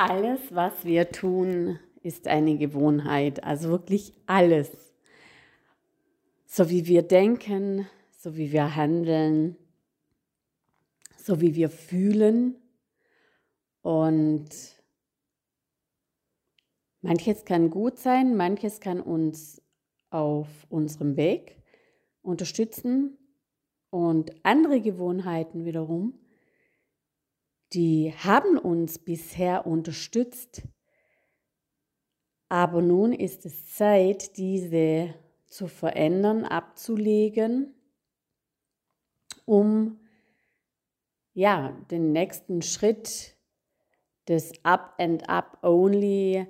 Alles, was wir tun, ist eine Gewohnheit. Also wirklich alles. So wie wir denken, so wie wir handeln, so wie wir fühlen. Und manches kann gut sein, manches kann uns auf unserem Weg unterstützen. Und andere Gewohnheiten wiederum die haben uns bisher unterstützt. Aber nun ist es Zeit, diese zu verändern, abzulegen, um ja, den nächsten Schritt des Up and Up Only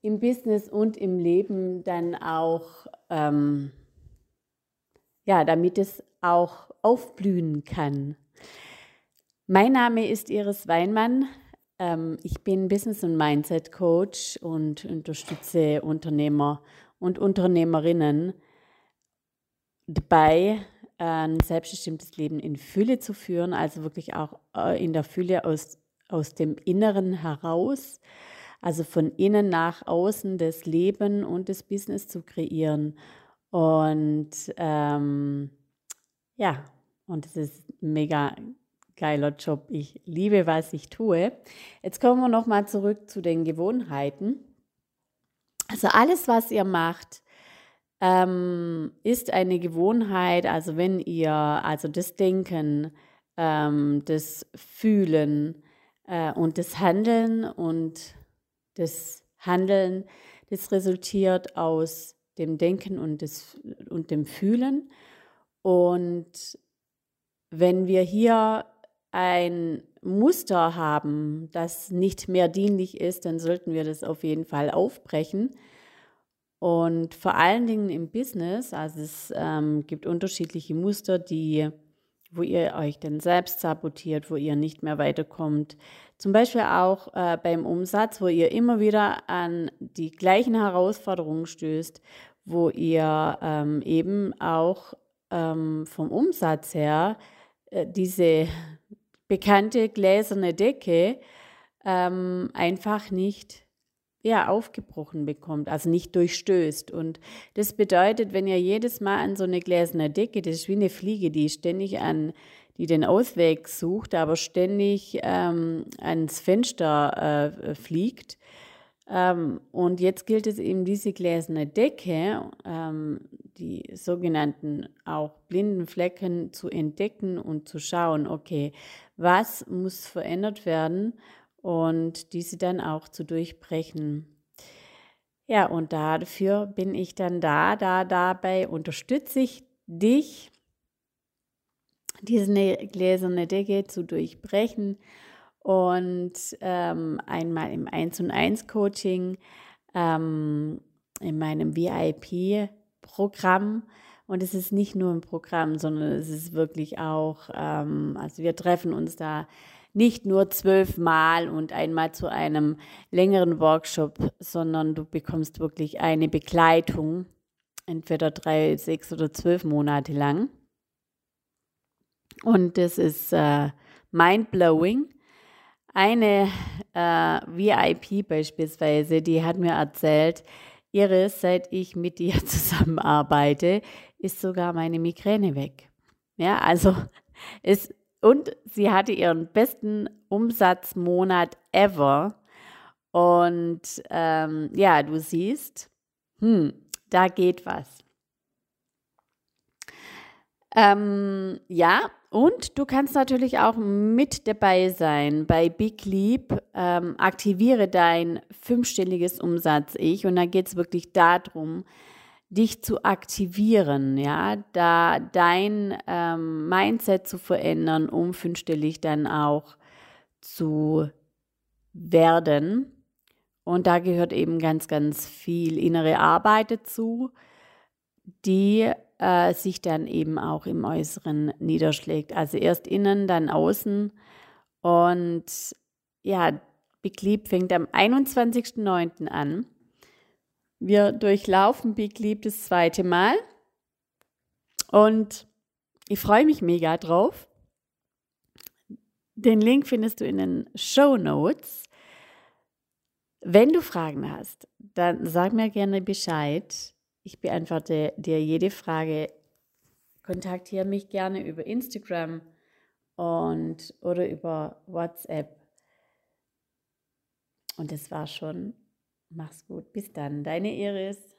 im Business und im Leben dann auch, ähm, ja, damit es auch aufblühen kann. Mein Name ist Iris Weinmann. Ähm, ich bin Business- und Mindset-Coach und unterstütze Unternehmer und Unternehmerinnen dabei, ein selbstbestimmtes Leben in Fülle zu führen, also wirklich auch äh, in der Fülle aus, aus dem Inneren heraus, also von innen nach außen das Leben und das Business zu kreieren. Und ähm, ja, und es ist mega geiler Job. Ich liebe, was ich tue. Jetzt kommen wir nochmal zurück zu den Gewohnheiten. Also alles, was ihr macht, ähm, ist eine Gewohnheit. Also wenn ihr, also das Denken, ähm, das Fühlen äh, und das Handeln und das Handeln, das resultiert aus dem Denken und, das, und dem Fühlen. Und wenn wir hier ein Muster haben, das nicht mehr dienlich ist, dann sollten wir das auf jeden Fall aufbrechen. Und vor allen Dingen im Business, also es ähm, gibt unterschiedliche Muster, die, wo ihr euch dann selbst sabotiert, wo ihr nicht mehr weiterkommt. Zum Beispiel auch äh, beim Umsatz, wo ihr immer wieder an die gleichen Herausforderungen stößt, wo ihr ähm, eben auch ähm, vom Umsatz her äh, diese bekannte gläserne Decke ähm, einfach nicht ja, aufgebrochen bekommt, also nicht durchstößt. Und das bedeutet, wenn ihr jedes Mal an so eine gläserne Decke, das ist wie eine Fliege, die ständig an, die den Ausweg sucht, aber ständig ähm, ans Fenster äh, fliegt. Ähm, und jetzt gilt es eben, diese gläserne Decke, ähm, die sogenannten auch blinden Flecken zu entdecken und zu schauen, okay, was muss verändert werden und diese dann auch zu durchbrechen. Ja, und dafür bin ich dann da, da dabei unterstütze ich dich, diese gläserne Decke zu durchbrechen und ähm, einmal im 1 und 1 Coaching, ähm, in meinem VIP-Programm und es ist nicht nur ein Programm, sondern es ist wirklich auch, ähm, also wir treffen uns da nicht nur zwölfmal und einmal zu einem längeren Workshop, sondern du bekommst wirklich eine Begleitung, entweder drei, sechs oder zwölf Monate lang. Und das ist äh, mind-blowing. Eine äh, VIP beispielsweise, die hat mir erzählt, Iris, seit ich mit dir zusammenarbeite, ist sogar meine Migräne weg. Ja, also es und sie hatte ihren besten Umsatzmonat ever. Und ähm, ja, du siehst, hm, da geht was. Ähm, ja, und du kannst natürlich auch mit dabei sein bei Big Leap. Ähm, aktiviere dein fünfstelliges Umsatz-Ich. Und da geht es wirklich darum, dich zu aktivieren, ja, da dein ähm, Mindset zu verändern, um fünfstellig dann auch zu werden. Und da gehört eben ganz, ganz viel innere Arbeit dazu, die äh, sich dann eben auch im Äußeren niederschlägt. Also erst innen, dann außen. Und ja, Big Leap fängt am 21.09. an. Wir durchlaufen Big Leap das zweite Mal. Und ich freue mich mega drauf. Den Link findest du in den Show Notes. Wenn du Fragen hast, dann sag mir gerne Bescheid. Ich beantworte dir jede Frage. Kontaktiere mich gerne über Instagram und oder über WhatsApp. Und das war schon. Mach's gut. Bis dann. Deine Iris.